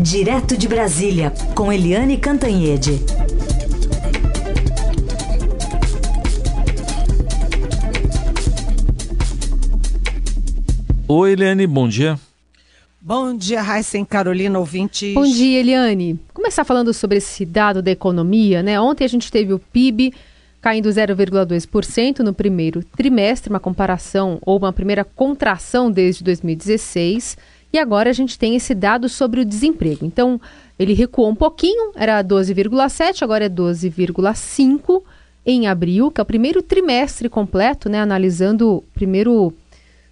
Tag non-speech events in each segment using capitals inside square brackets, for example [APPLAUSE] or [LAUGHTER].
Direto de Brasília, com Eliane Cantanhede. Oi, Eliane, bom dia. Bom dia, Raíssa Carolina, ouvintes. Bom dia, Eliane. Começar falando sobre esse dado da economia, né? Ontem a gente teve o PIB caindo 0,2% no primeiro trimestre, uma comparação ou uma primeira contração desde 2016. E agora a gente tem esse dado sobre o desemprego. Então, ele recuou um pouquinho, era 12,7, agora é 12,5 em abril, que é o primeiro trimestre completo, né, analisando o primeiro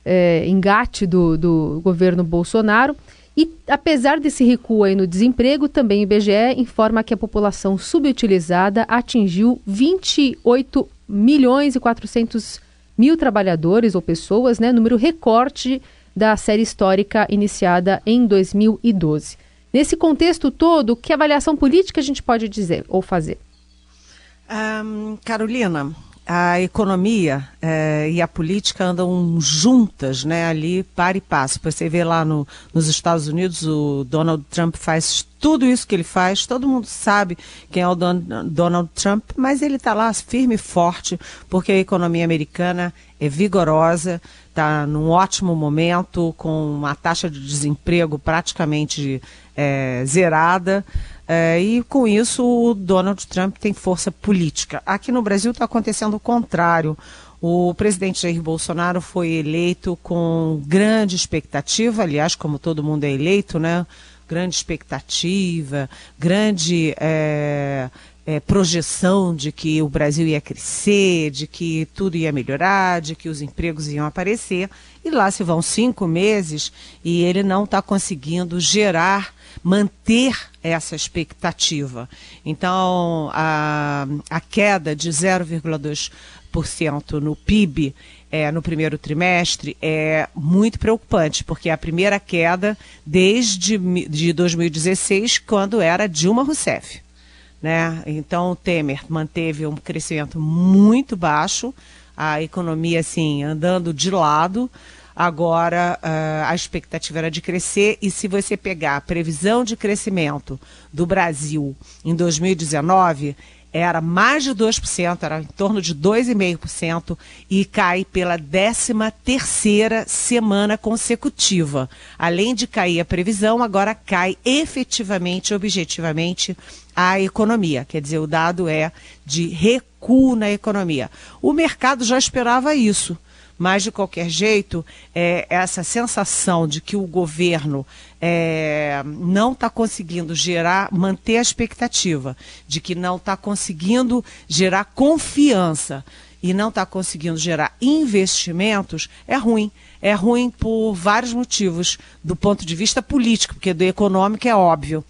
é, engate do, do governo Bolsonaro. E apesar desse recuo aí no desemprego, também o IBGE informa que a população subutilizada atingiu 28 milhões e 400 mil trabalhadores ou pessoas, né, número recorte da série histórica iniciada em 2012. Nesse contexto todo, que avaliação política a gente pode dizer ou fazer? Um, Carolina, a economia é, e a política andam juntas, né, ali para e passo. Você vê lá no, nos Estados Unidos, o Donald Trump faz tudo isso que ele faz, todo mundo sabe quem é o Don, Donald Trump, mas ele está lá firme e forte, porque a economia americana é vigorosa, está num ótimo momento, com uma taxa de desemprego praticamente é, zerada. É, e com isso o Donald Trump tem força política. Aqui no Brasil está acontecendo o contrário. O presidente Jair Bolsonaro foi eleito com grande expectativa, aliás, como todo mundo é eleito, né? Grande expectativa, grande é, é, projeção de que o Brasil ia crescer, de que tudo ia melhorar, de que os empregos iam aparecer. E lá se vão cinco meses e ele não está conseguindo gerar manter essa expectativa. Então, a, a queda de 0,2% no PIB é, no primeiro trimestre é muito preocupante, porque é a primeira queda desde de 2016, quando era Dilma Rousseff. Né? Então, o Temer manteve um crescimento muito baixo, a economia assim andando de lado. Agora, uh, a expectativa era de crescer, e se você pegar a previsão de crescimento do Brasil em 2019, era mais de 2%, era em torno de 2,5% e cai pela 13 terceira semana consecutiva. Além de cair a previsão, agora cai efetivamente, objetivamente, a economia. Quer dizer, o dado é de recuo na economia. O mercado já esperava isso. Mas, de qualquer jeito, é, essa sensação de que o governo é, não está conseguindo gerar, manter a expectativa, de que não está conseguindo gerar confiança e não está conseguindo gerar investimentos, é ruim. É ruim por vários motivos, do ponto de vista político, porque do econômico é óbvio.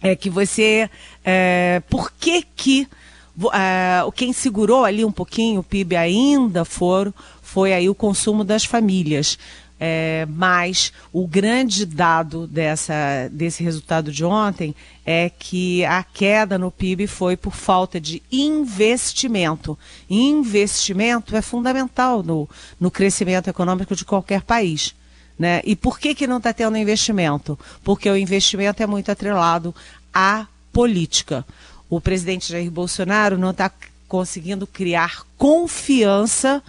É que você. É, por que que. Uh, quem segurou ali um pouquinho o PIB ainda foram, foi aí o consumo das famílias. É, mas o grande dado dessa, desse resultado de ontem é que a queda no PIB foi por falta de investimento. investimento é fundamental no, no crescimento econômico de qualquer país. Né? E por que, que não está tendo investimento? Porque o investimento é muito atrelado à política. O presidente Jair Bolsonaro não está conseguindo criar confiança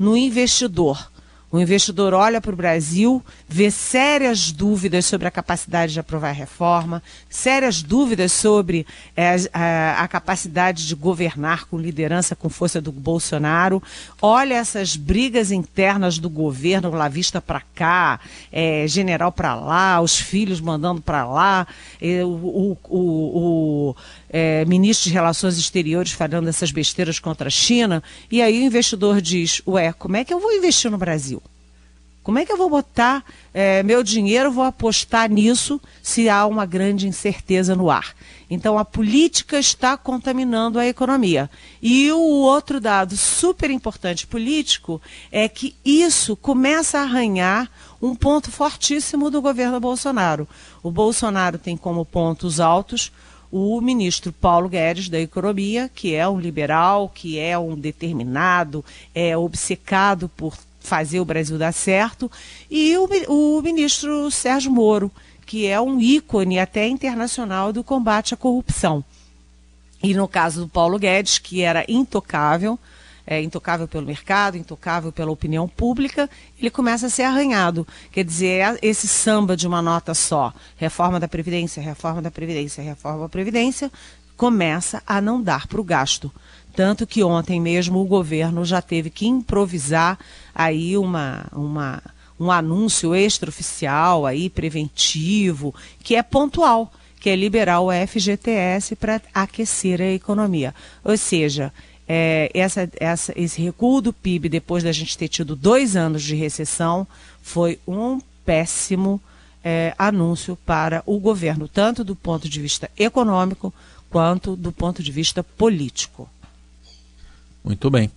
no investidor. O investidor olha para o Brasil, vê sérias dúvidas sobre a capacidade de aprovar reforma, sérias dúvidas sobre é, a, a, capacidade de governar com liderança, com força do Bolsonaro, olha essas brigas internas do governo, lá vista para cá, é, general para lá, os filhos mandando para lá, é, o, o, o é, ministro de Relações Exteriores falando essas besteiras contra a China, e aí o investidor diz: Ué, como é que eu vou investir no Brasil? Como é que eu vou botar é, meu dinheiro, vou apostar nisso se há uma grande incerteza no ar? Então a política está contaminando a economia. E o outro dado super importante político é que isso começa a arranhar um ponto fortíssimo do governo Bolsonaro. O Bolsonaro tem como pontos altos o ministro Paulo Guedes da Economia, que é um liberal, que é um determinado, é obcecado por fazer o Brasil dar certo, e o, o ministro Sérgio Moro, que é um ícone até internacional do combate à corrupção. E no caso do Paulo Guedes, que era intocável, é, intocável pelo mercado, intocável pela opinião pública, ele começa a ser arranhado. Quer dizer, é esse samba de uma nota só, reforma da Previdência, reforma da Previdência, reforma da Previdência, começa a não dar para o gasto. Tanto que ontem mesmo o governo já teve que improvisar aí uma, uma, um anúncio extraoficial aí, preventivo, que é pontual, que é liberar o FGTS para aquecer a economia. Ou seja, é, essa, essa, esse recuo do PIB, depois da gente ter tido dois anos de recessão, foi um péssimo é, anúncio para o governo, tanto do ponto de vista econômico quanto do ponto de vista político. Muito bem.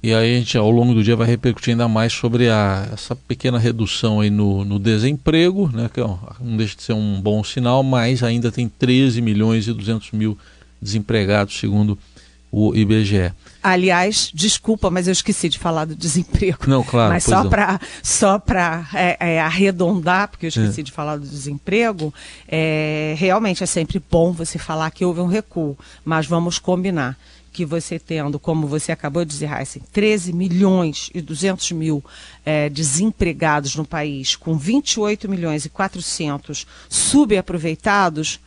E aí a gente ao longo do dia vai repercutir ainda mais sobre a, essa pequena redução aí no, no desemprego, né, que não deixa de ser um bom sinal, mas ainda tem 13 milhões e 200 mil desempregados, segundo o IBGE. Aliás, desculpa, mas eu esqueci de falar do desemprego. Não, claro. Mas só para só para é, é, arredondar, porque eu esqueci é. de falar do desemprego, é, realmente é sempre bom você falar que houve um recuo, mas vamos combinar que você tendo, como você acabou de dizer, Heisen, 13 milhões e 200 mil é, desempregados no país, com 28 milhões e 400 subaproveitados,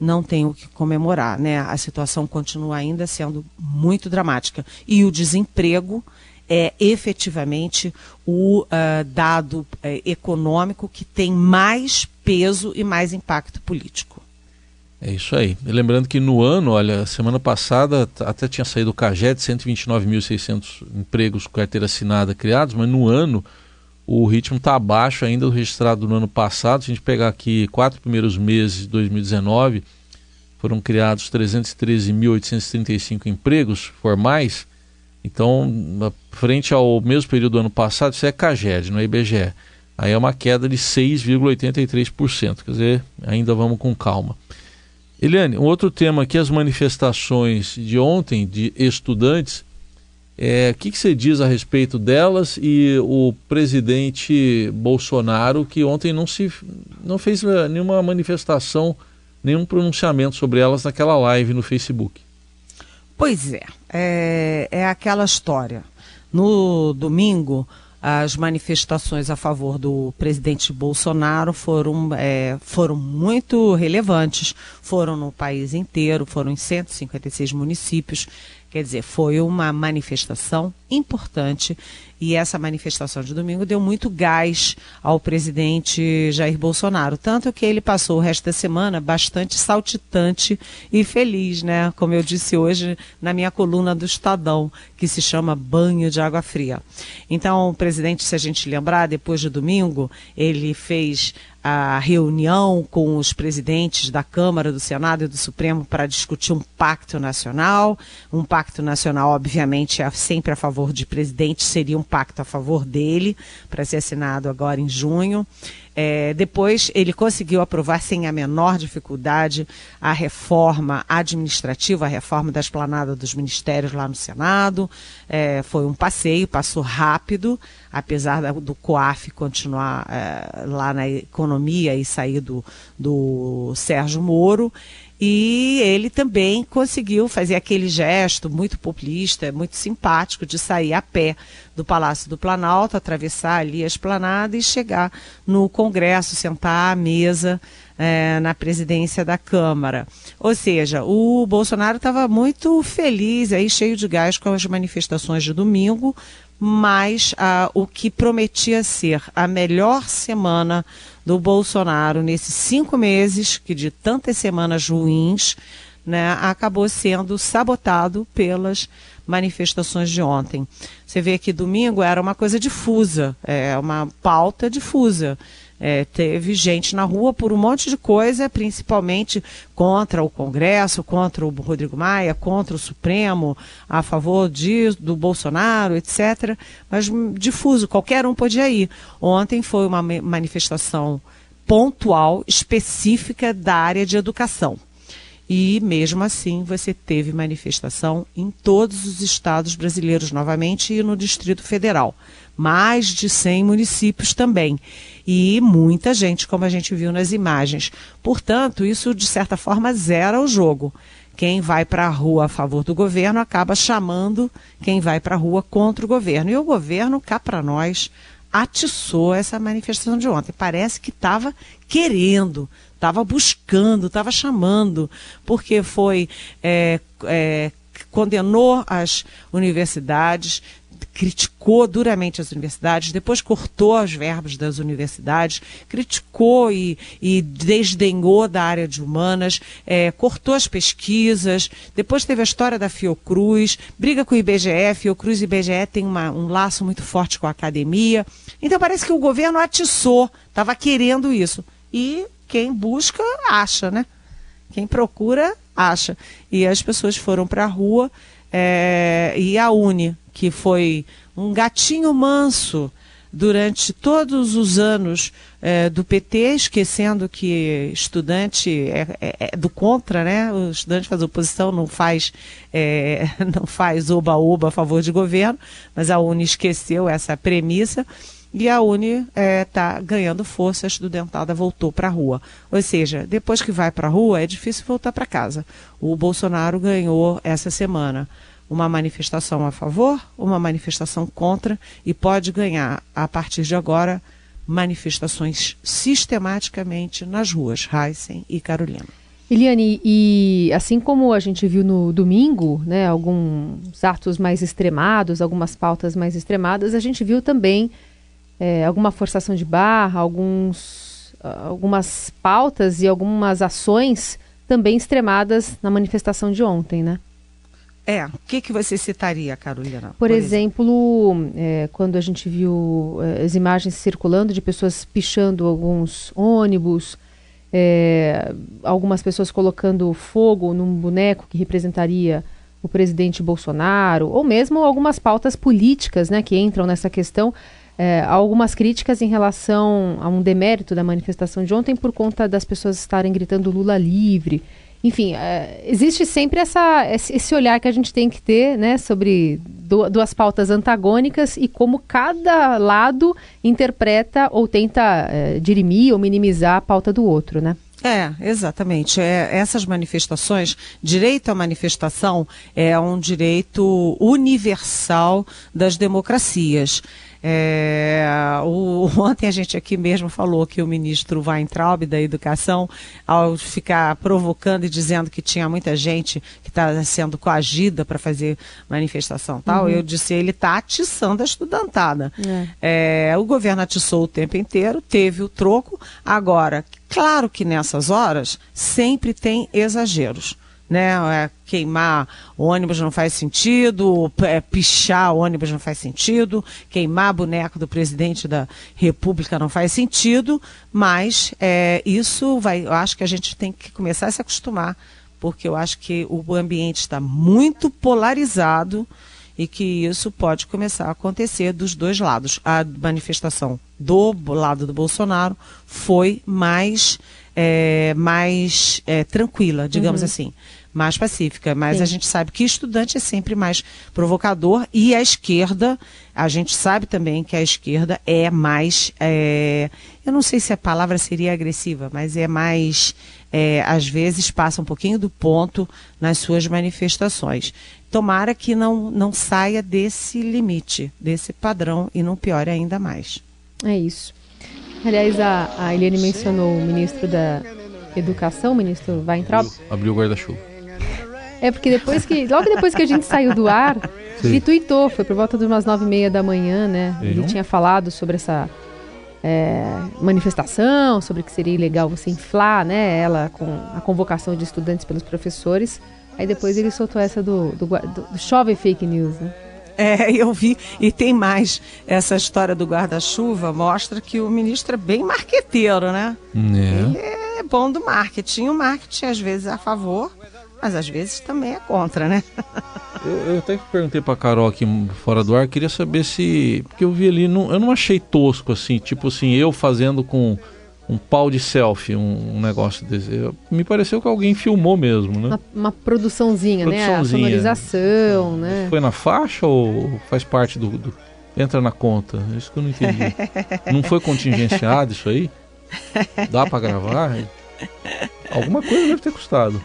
não tem o que comemorar, né? A situação continua ainda sendo muito dramática. E o desemprego é efetivamente o uh, dado uh, econômico que tem mais peso e mais impacto político. É isso aí. E lembrando que no ano, olha, semana passada até tinha saído o CAGED, 129.600 empregos com carteira assinada criados, mas no ano o ritmo está abaixo ainda do registrado no ano passado. Se a gente pegar aqui quatro primeiros meses de 2019, foram criados 313.835 empregos formais. Então, frente ao mesmo período do ano passado, isso é CAGED, não é IBGE. Aí é uma queda de 6,83%. Quer dizer, ainda vamos com calma. Eliane, um outro tema aqui, as manifestações de ontem de estudantes é, o que, que, você diz a respeito delas e o presidente Bolsonaro, que ontem não, se, não fez eh, nenhuma manifestação, nenhum pronunciamento sobre elas naquela live no Facebook? Pois é, é, é aquela história. No domingo, as manifestações a favor do presidente Bolsonaro foram, é, foram muito relevantes, foram no país inteiro, foram em 156 municípios. Quer dizer, foi uma manifestação importante e essa manifestação de domingo deu muito gás ao presidente Jair Bolsonaro. Tanto que ele passou o resto da semana bastante saltitante e feliz, né? Como eu disse hoje na minha coluna do Estadão, que se chama Banho de Água Fria. Então, o presidente, se a gente lembrar, depois de domingo, ele fez a reunião com os presidentes da Câmara, do Senado e do Supremo para discutir um pacto nacional. Um pacto nacional, obviamente, é sempre a favor de presidente, seria um pacto a favor dele, para ser assinado agora em junho. É, depois ele conseguiu aprovar sem a menor dificuldade a reforma administrativa, a reforma da esplanada dos ministérios lá no Senado. É, foi um passeio, passou rápido, apesar do COAF continuar é, lá na economia e sair do, do Sérgio Moro. E ele também conseguiu fazer aquele gesto muito populista, muito simpático, de sair a pé do Palácio do Planalto, atravessar ali a esplanada e chegar no Congresso, sentar à mesa é, na presidência da Câmara. Ou seja, o Bolsonaro estava muito feliz, aí, cheio de gás com as manifestações de domingo, mas ah, o que prometia ser a melhor semana do Bolsonaro nesses cinco meses, que de tantas semanas ruins, né, acabou sendo sabotado pelas manifestações de ontem. Você vê que domingo era uma coisa difusa, é uma pauta difusa. É, teve gente na rua por um monte de coisa, principalmente contra o Congresso, contra o Rodrigo Maia, contra o Supremo, a favor de, do Bolsonaro, etc. Mas difuso, qualquer um podia ir. Ontem foi uma manifestação pontual, específica da área de educação. E mesmo assim você teve manifestação em todos os estados brasileiros novamente e no Distrito Federal mais de 100 municípios também. E muita gente, como a gente viu nas imagens. Portanto, isso de certa forma zera o jogo. Quem vai para a rua a favor do governo acaba chamando quem vai para a rua contra o governo. E o governo, cá para nós, atiçou essa manifestação de ontem. Parece que estava querendo, estava buscando, estava chamando, porque foi é, é, condenou as universidades, criticou duramente as universidades, depois cortou as verbas das universidades, criticou e, e desdenhou da área de humanas, é, cortou as pesquisas, depois teve a história da Fiocruz, briga com o IBGE, Fiocruz e IBGE tem uma, um laço muito forte com a academia. Então parece que o governo atiçou, estava querendo isso. E quem busca, acha, né? Quem procura, acha. E as pessoas foram para a rua é, e a Uni, que foi um gatinho manso durante todos os anos é, do PT, esquecendo que estudante é, é, é, do contra, né? O estudante faz oposição, não faz é, [LAUGHS] não faz oba-oba a favor de governo, mas a Uni esqueceu essa premissa e a Uni está é, ganhando força, a estudantada voltou para a rua. Ou seja, depois que vai para a rua, é difícil voltar para casa. O Bolsonaro ganhou essa semana uma manifestação a favor, uma manifestação contra e pode ganhar, a partir de agora, manifestações sistematicamente nas ruas, Heisen e Carolina. Eliane, e assim como a gente viu no domingo, né, alguns atos mais extremados, algumas pautas mais extremadas, a gente viu também é, alguma forçação de barra, alguns, algumas pautas e algumas ações também extremadas na manifestação de ontem, né? É, o que, que você citaria, Carolina? Por, por exemplo, exemplo. É, quando a gente viu é, as imagens circulando de pessoas pichando alguns ônibus, é, algumas pessoas colocando fogo num boneco que representaria o presidente Bolsonaro, ou mesmo algumas pautas políticas né, que entram nessa questão. É, algumas críticas em relação a um demérito da manifestação de ontem por conta das pessoas estarem gritando Lula livre. Enfim, é, existe sempre essa, esse olhar que a gente tem que ter né, sobre duas pautas antagônicas e como cada lado interpreta ou tenta é, dirimir ou minimizar a pauta do outro, né? É, exatamente. É, essas manifestações, direito à manifestação é um direito universal das democracias. É, o, [LAUGHS] ontem a gente aqui mesmo falou que o ministro Weintraub da Educação, ao ficar provocando e dizendo que tinha muita gente que está sendo coagida para fazer manifestação tal, uhum. eu disse ele está atiçando a estudantada. É. É, o governo atiçou o tempo inteiro, teve o troco. Agora, claro que nessas horas sempre tem exageros né? É, queimar ônibus não faz sentido, é, pichar ônibus não faz sentido, queimar boneco do presidente da República não faz sentido, mas é, isso vai, eu acho que a gente tem que começar a se acostumar, porque eu acho que o ambiente está muito polarizado e que isso pode começar a acontecer dos dois lados. A manifestação do lado do Bolsonaro foi mais, é, mais é, tranquila, digamos uhum. assim mais pacífica. Mas Sim. a gente sabe que estudante é sempre mais provocador e a esquerda, a gente sabe também que a esquerda é mais. É, eu não sei se a palavra seria agressiva, mas é mais. É, às vezes passa um pouquinho do ponto nas suas manifestações. Tomara que não, não saia desse limite, desse padrão e não piore ainda mais. É isso. Aliás, a, a Eliane mencionou o ministro da Educação, o ministro Weintraub. Abriu, abriu o guarda-chuva. É porque depois que. Logo depois que a gente saiu do ar, Sim. ele tuitou, foi por volta de umas nove e meia da manhã, né? Ele tinha falado sobre essa é, manifestação, sobre que seria ilegal você inflar, né? Ela com a convocação de estudantes pelos professores. Aí depois ele soltou essa do, do, do, do chove fake news, né? É, eu vi. E tem mais. Essa história do guarda-chuva mostra que o ministro é bem marqueteiro, né? É. Ele é bom do marketing. O marketing, às vezes, é a favor mas às vezes também é contra, né? [LAUGHS] eu, eu até perguntei pra Carol aqui fora do ar, queria saber se. Porque eu vi ali, não, eu não achei tosco assim, tipo assim, eu fazendo com um pau de selfie, um, um negócio desse. Eu, me pareceu que alguém filmou mesmo, né? Uma, uma produçãozinha, produçãozinha, né? A sonorização, né? Foi na faixa ou faz parte do, do entra na conta? É isso que eu não entendi. não foi contingenciado isso aí? Dá para gravar? [LAUGHS] Alguma coisa deve ter custado.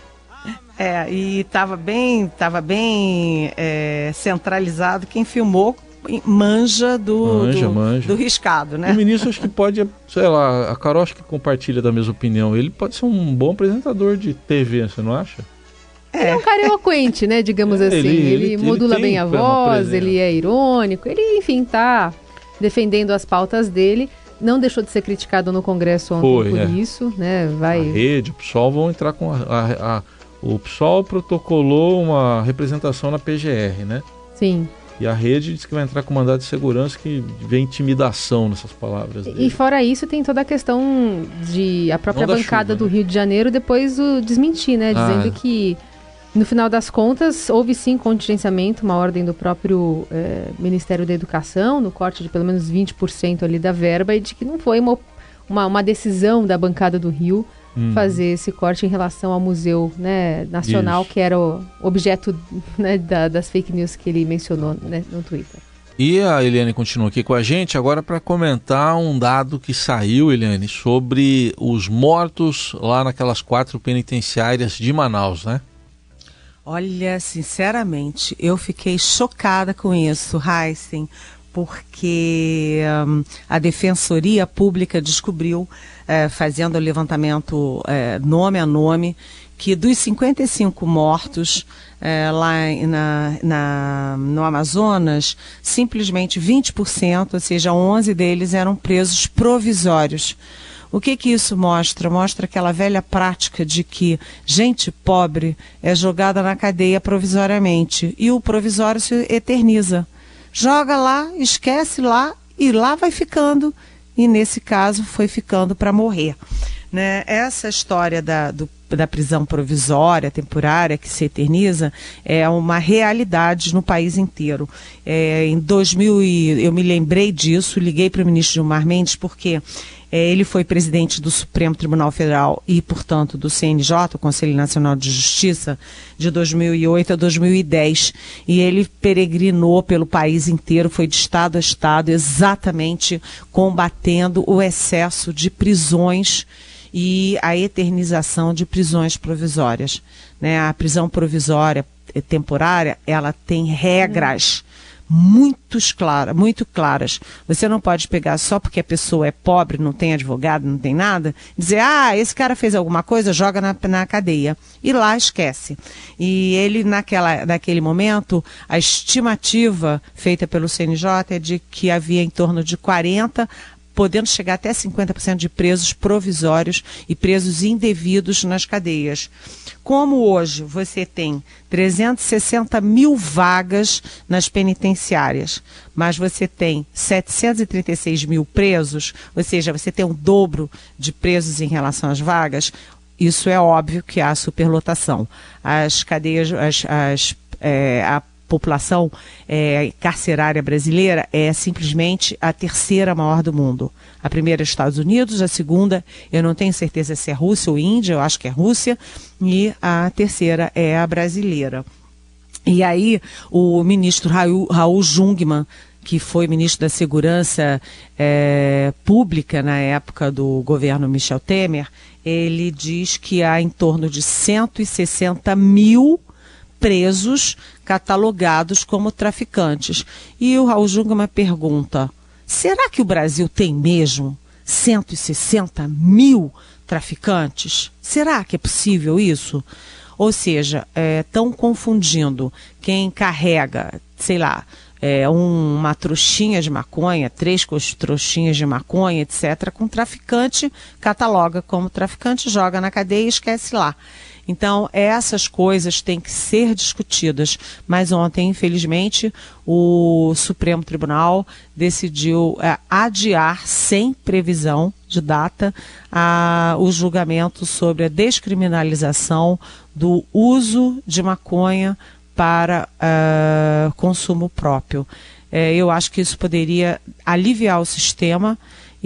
É, e estava bem, tava bem é, centralizado. Quem filmou manja do, manja, do, manja. do riscado, né? O ministro acho que pode, sei lá, a Carol acho que compartilha da mesma opinião. Ele pode ser um bom apresentador de TV, você não acha? É. Ele é um cara eloquente, né? Digamos assim. Ele, ele, ele modula ele bem a voz, ele é irônico, ele, enfim, tá defendendo as pautas dele. Não deixou de ser criticado no Congresso ontem Foi, por é. isso, né? Vai... A rede, o PSOL vão entrar com a, a, a o PSOL protocolou uma representação na PGR, né? Sim. E a rede diz que vai entrar com mandado de segurança que vê intimidação nessas palavras. Dele. E fora isso, tem toda a questão de a própria bancada chuva, do né? Rio de Janeiro depois o desmentir, né? Dizendo ah. que no final das contas, houve sim contingenciamento, uma ordem do próprio é, Ministério da Educação, no corte de pelo menos 20% ali da verba, e de que não foi uma, uma, uma decisão da bancada do Rio hum. fazer esse corte em relação ao Museu né, Nacional, Isso. que era o objeto né, da, das fake news que ele mencionou né, no Twitter. E a Eliane continua aqui com a gente agora para comentar um dado que saiu, Eliane, sobre os mortos lá naquelas quatro penitenciárias de Manaus, né? Olha, sinceramente, eu fiquei chocada com isso, Heisen, porque um, a Defensoria Pública descobriu, é, fazendo o levantamento é, nome a nome, que dos 55 mortos é, lá na, na, no Amazonas, simplesmente 20%, ou seja, 11 deles eram presos provisórios. O que que isso mostra? Mostra aquela velha prática de que gente pobre é jogada na cadeia provisoriamente e o provisório se eterniza. Joga lá, esquece lá e lá vai ficando. E nesse caso foi ficando para morrer. Né? Essa história da, do, da prisão provisória, temporária, que se eterniza, é uma realidade no país inteiro. É, em 2000, eu me lembrei disso, liguei para o ministro Gilmar Mendes, porque é, ele foi presidente do Supremo Tribunal Federal e, portanto, do CNJ, o Conselho Nacional de Justiça, de 2008 a 2010. E ele peregrinou pelo país inteiro, foi de estado a estado, exatamente combatendo o excesso de prisões e a eternização de prisões provisórias. Né? A prisão provisória temporária, ela tem regras muito claras, muito claras. Você não pode pegar só porque a pessoa é pobre, não tem advogado, não tem nada, dizer, ah, esse cara fez alguma coisa, joga na, na cadeia. E lá esquece. E ele, naquela, naquele momento, a estimativa feita pelo CNJ é de que havia em torno de 40 podendo chegar até 50% de presos provisórios e presos indevidos nas cadeias. Como hoje você tem 360 mil vagas nas penitenciárias, mas você tem 736 mil presos, ou seja, você tem um dobro de presos em relação às vagas, isso é óbvio que há superlotação. As cadeias, as, as é, a população é, carcerária brasileira é simplesmente a terceira maior do mundo. A primeira é Estados Unidos, a segunda, eu não tenho certeza se é Rússia ou Índia, eu acho que é Rússia, e a terceira é a brasileira. E aí, o ministro Raul, Raul Jungmann, que foi ministro da Segurança é, Pública na época do governo Michel Temer, ele diz que há em torno de 160 mil presos catalogados como traficantes. E o Raul Jungmann pergunta: será que o Brasil tem mesmo 160 mil traficantes? Será que é possível isso? Ou seja, estão é, confundindo quem carrega, sei lá, é, um, uma trouxinha de maconha, três trouxinhas de maconha, etc., com traficante, cataloga como traficante, joga na cadeia e esquece lá. Então, essas coisas têm que ser discutidas. Mas ontem, infelizmente, o Supremo Tribunal decidiu é, adiar, sem previsão de data, a, o julgamento sobre a descriminalização do uso de maconha para uh, consumo próprio. É, eu acho que isso poderia aliviar o sistema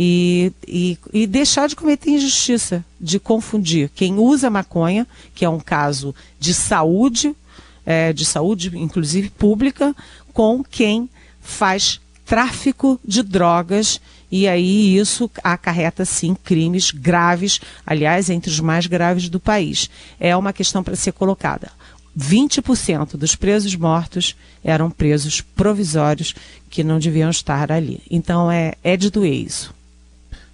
e, e, e, deixar de cometer injustiça, de confundir quem usa maconha, que é um caso de saúde, é, de saúde inclusive pública, com quem faz tráfico de drogas e aí isso acarreta sim crimes graves, aliás, entre os mais graves do país. É uma questão para ser colocada. 20% dos presos mortos eram presos provisórios que não deviam estar ali. Então é, é de doer isso.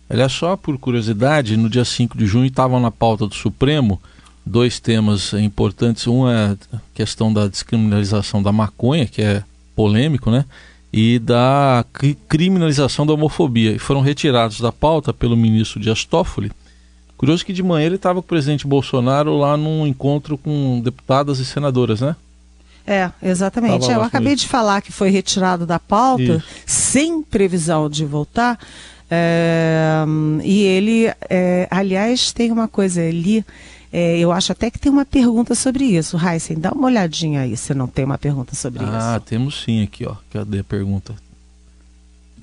Olha só, por curiosidade, no dia 5 de junho estavam na pauta do Supremo dois temas importantes. Um é a questão da descriminalização da maconha, que é polêmico, né? E da criminalização da homofobia. E foram retirados da pauta pelo ministro Dias Toffoli. Curioso que de manhã ele estava com o presidente Bolsonaro lá num encontro com deputadas e senadoras, né? É, exatamente. É, eu acabei de falar que foi retirado da pauta Isso. sem previsão de voltar. É, e ele, é, aliás, tem uma coisa ali. É, eu acho até que tem uma pergunta sobre isso. Heisen, dá uma olhadinha aí se não tem uma pergunta sobre ah, isso. Ah, temos sim aqui, ó. Cadê a pergunta?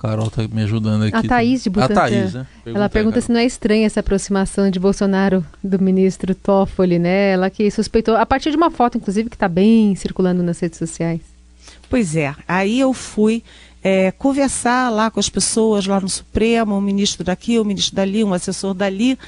Carol tá me ajudando aqui. A Thaís de Butantan. A Thaís, né? Pergunta ela pergunta aí, se não é estranha essa aproximação de Bolsonaro do ministro Toffoli, né? Ela que suspeitou, a partir de uma foto, inclusive, que está bem circulando nas redes sociais. Pois é, aí eu fui é, conversar lá com as pessoas lá no Supremo, um ministro daqui, um ministro dali, um assessor dali,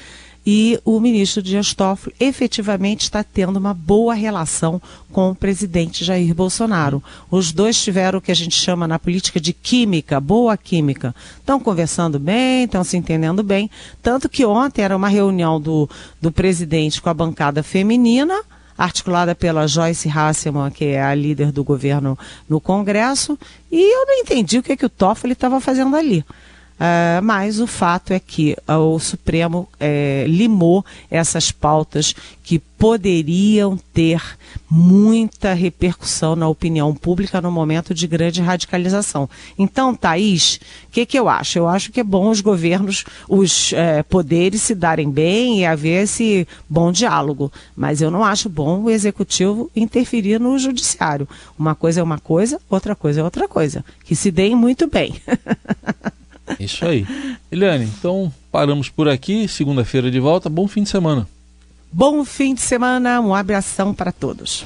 e o ministro Dias Toffoli efetivamente está tendo uma boa relação com o presidente Jair Bolsonaro. Os dois tiveram o que a gente chama na política de química, boa química. Estão conversando bem, estão se entendendo bem. Tanto que ontem era uma reunião do, do presidente com a bancada feminina articulada pela Joyce Hasselman, que é a líder do governo no Congresso, e eu não entendi o que, que o Toffoli estava fazendo ali. Uh, mas o fato é que uh, o Supremo uh, limou essas pautas que poderiam ter muita repercussão na opinião pública no momento de grande radicalização. Então, Thaís, o que, que eu acho? Eu acho que é bom os governos, os eh, poderes se darem bem e haver esse bom diálogo. Mas eu não acho bom o executivo interferir no judiciário. Uma coisa é uma coisa, outra coisa é outra coisa. Que se deem muito bem. [LAUGHS] Isso aí. Eliane, então paramos por aqui. Segunda-feira de volta. Bom fim de semana. Bom fim de semana. Um abração para todos.